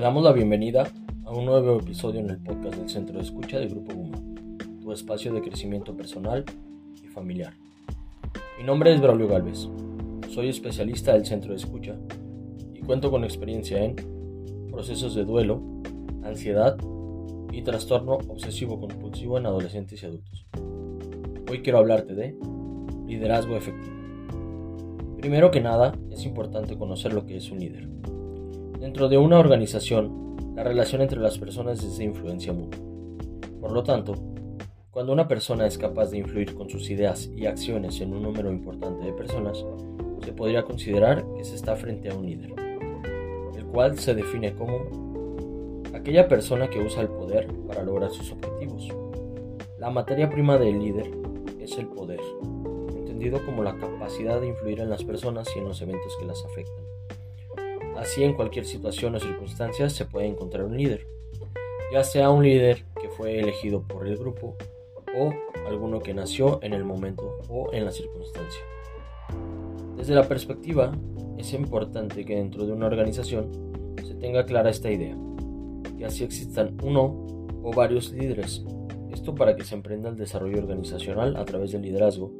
Te damos la bienvenida a un nuevo episodio en el podcast del Centro de Escucha del Grupo Guma, tu espacio de crecimiento personal y familiar. Mi nombre es Braulio Galvez, soy especialista del Centro de Escucha y cuento con experiencia en procesos de duelo, ansiedad y trastorno obsesivo compulsivo en adolescentes y adultos. Hoy quiero hablarte de liderazgo efectivo. Primero que nada, es importante conocer lo que es un líder. Dentro de una organización, la relación entre las personas es de influencia mutua. Por lo tanto, cuando una persona es capaz de influir con sus ideas y acciones en un número importante de personas, se podría considerar que se está frente a un líder, el cual se define como aquella persona que usa el poder para lograr sus objetivos. La materia prima del líder es el poder, entendido como la capacidad de influir en las personas y en los eventos que las afectan. Así en cualquier situación o circunstancia se puede encontrar un líder, ya sea un líder que fue elegido por el grupo o alguno que nació en el momento o en la circunstancia. Desde la perspectiva, es importante que dentro de una organización se tenga clara esta idea, que así existan uno o varios líderes, esto para que se emprenda el desarrollo organizacional a través del liderazgo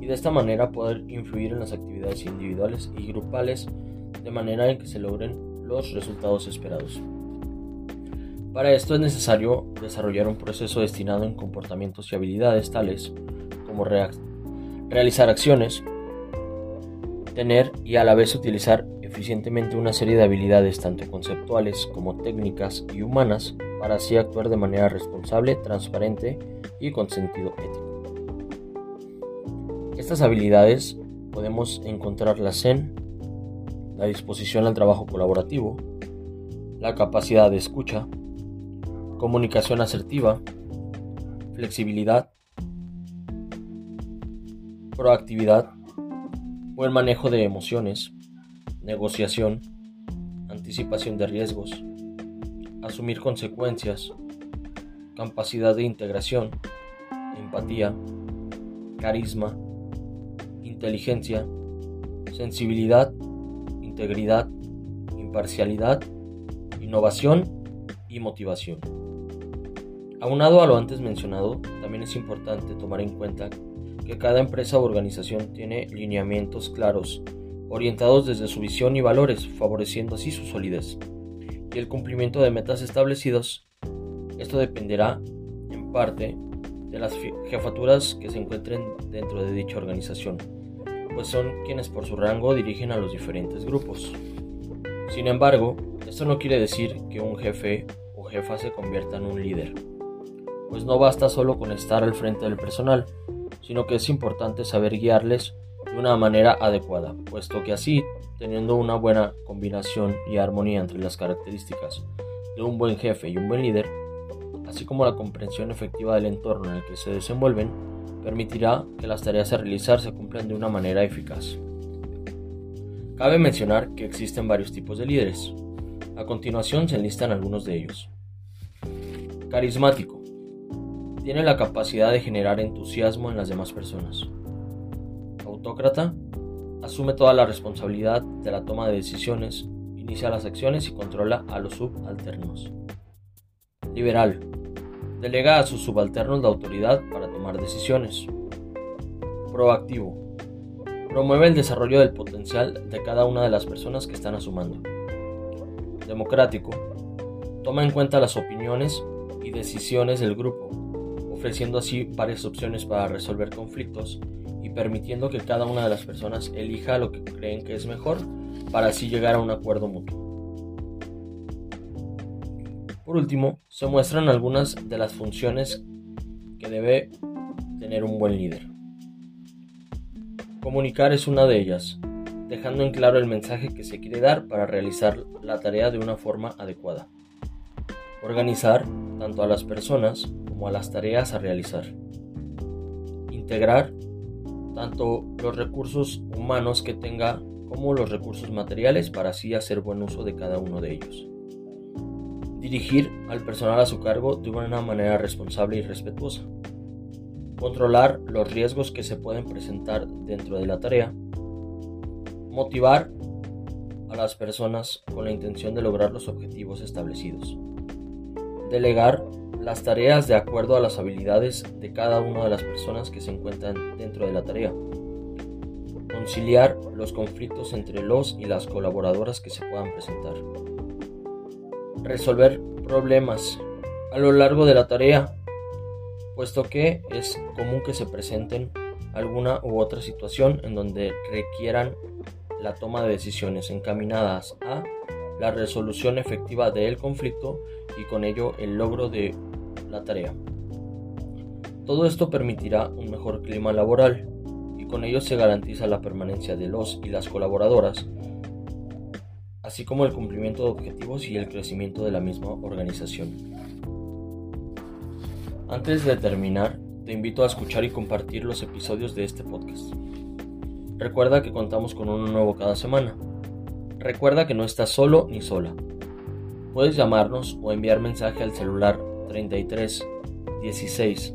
y de esta manera poder influir en las actividades individuales y grupales de manera en que se logren los resultados esperados. Para esto es necesario desarrollar un proceso destinado en comportamientos y habilidades tales como realizar acciones, tener y a la vez utilizar eficientemente una serie de habilidades tanto conceptuales como técnicas y humanas para así actuar de manera responsable, transparente y con sentido ético. Estas habilidades podemos encontrarlas en la disposición al trabajo colaborativo, la capacidad de escucha, comunicación asertiva, flexibilidad, proactividad, buen manejo de emociones, negociación, anticipación de riesgos, asumir consecuencias, capacidad de integración, empatía, carisma, inteligencia, sensibilidad integridad, imparcialidad, innovación y motivación. Aunado a lo antes mencionado, también es importante tomar en cuenta que cada empresa o organización tiene lineamientos claros, orientados desde su visión y valores, favoreciendo así su solidez y el cumplimiento de metas establecidos. Esto dependerá, en parte, de las jefaturas que se encuentren dentro de dicha organización pues son quienes por su rango dirigen a los diferentes grupos. Sin embargo, esto no quiere decir que un jefe o jefa se convierta en un líder, pues no basta solo con estar al frente del personal, sino que es importante saber guiarles de una manera adecuada, puesto que así, teniendo una buena combinación y armonía entre las características de un buen jefe y un buen líder, así como la comprensión efectiva del entorno en el que se desenvuelven, permitirá que las tareas a realizar se cumplan de una manera eficaz. Cabe mencionar que existen varios tipos de líderes. A continuación se enlistan algunos de ellos. Carismático. Tiene la capacidad de generar entusiasmo en las demás personas. Autócrata. Asume toda la responsabilidad de la toma de decisiones, inicia las acciones y controla a los subalternos. Liberal Delega a sus subalternos la autoridad para tomar decisiones. Proactivo. Promueve el desarrollo del potencial de cada una de las personas que están asumando. Democrático. Toma en cuenta las opiniones y decisiones del grupo, ofreciendo así varias opciones para resolver conflictos y permitiendo que cada una de las personas elija lo que creen que es mejor para así llegar a un acuerdo mutuo. Por último, se muestran algunas de las funciones que debe tener un buen líder. Comunicar es una de ellas, dejando en claro el mensaje que se quiere dar para realizar la tarea de una forma adecuada. Organizar tanto a las personas como a las tareas a realizar. Integrar tanto los recursos humanos que tenga como los recursos materiales para así hacer buen uso de cada uno de ellos dirigir al personal a su cargo de una manera responsable y respetuosa, controlar los riesgos que se pueden presentar dentro de la tarea, motivar a las personas con la intención de lograr los objetivos establecidos. Delegar las tareas de acuerdo a las habilidades de cada una de las personas que se encuentran dentro de la tarea. Conciliar los conflictos entre los y las colaboradoras que se puedan presentar. Resolver problemas a lo largo de la tarea, puesto que es común que se presenten alguna u otra situación en donde requieran la toma de decisiones encaminadas a la resolución efectiva del conflicto y con ello el logro de la tarea. Todo esto permitirá un mejor clima laboral y con ello se garantiza la permanencia de los y las colaboradoras, así como el cumplimiento de objetivos y el crecimiento de la misma organización. Antes de terminar, te invito a escuchar y compartir los episodios de este podcast. Recuerda que contamos con uno nuevo cada semana. Recuerda que no estás solo ni sola. Puedes llamarnos o enviar mensaje al celular 33 16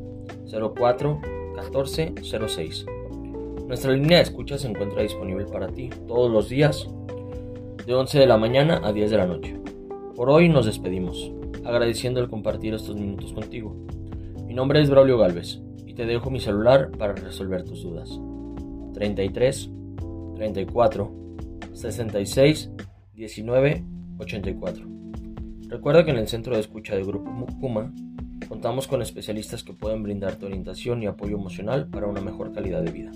04 14 06. Nuestra línea de escucha se encuentra disponible para ti todos los días de 11 de la mañana a 10 de la noche. Por hoy nos despedimos, agradeciendo el compartir estos minutos contigo. Mi nombre es Braulio Galvez y te dejo mi celular para resolver tus dudas. 33 34 66 19 84. Recuerda que en el centro de escucha del Grupo Puma contamos con especialistas que pueden brindarte orientación y apoyo emocional para una mejor calidad de vida.